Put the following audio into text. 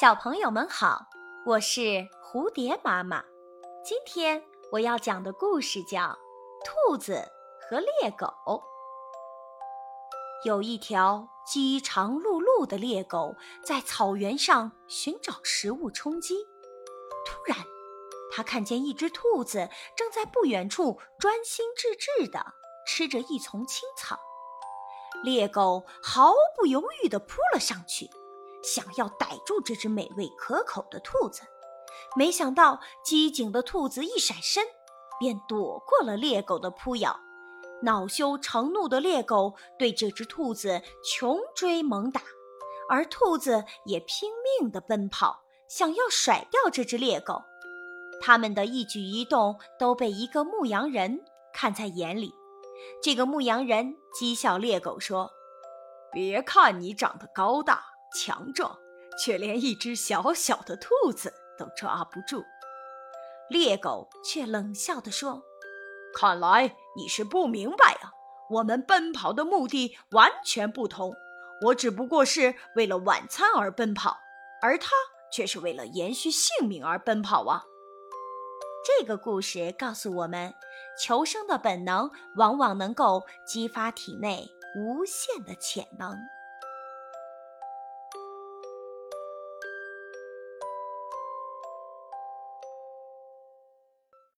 小朋友们好，我是蝴蝶妈妈。今天我要讲的故事叫《兔子和猎狗》。有一条饥肠辘辘的猎狗在草原上寻找食物充饥，突然，它看见一只兔子正在不远处专心致志地吃着一丛青草。猎狗毫不犹豫地扑了上去。想要逮住这只美味可口的兔子，没想到机警的兔子一闪身，便躲过了猎狗的扑咬。恼羞成怒的猎狗对这只兔子穷追猛打，而兔子也拼命地奔跑，想要甩掉这只猎狗。他们的一举一动都被一个牧羊人看在眼里。这个牧羊人讥笑猎狗说：“别看你长得高大。”强壮，却连一只小小的兔子都抓不住。猎狗却冷笑地说：“看来你是不明白啊，我们奔跑的目的完全不同。我只不过是为了晚餐而奔跑，而他却是为了延续性命而奔跑啊。”这个故事告诉我们，求生的本能往往能够激发体内无限的潜能。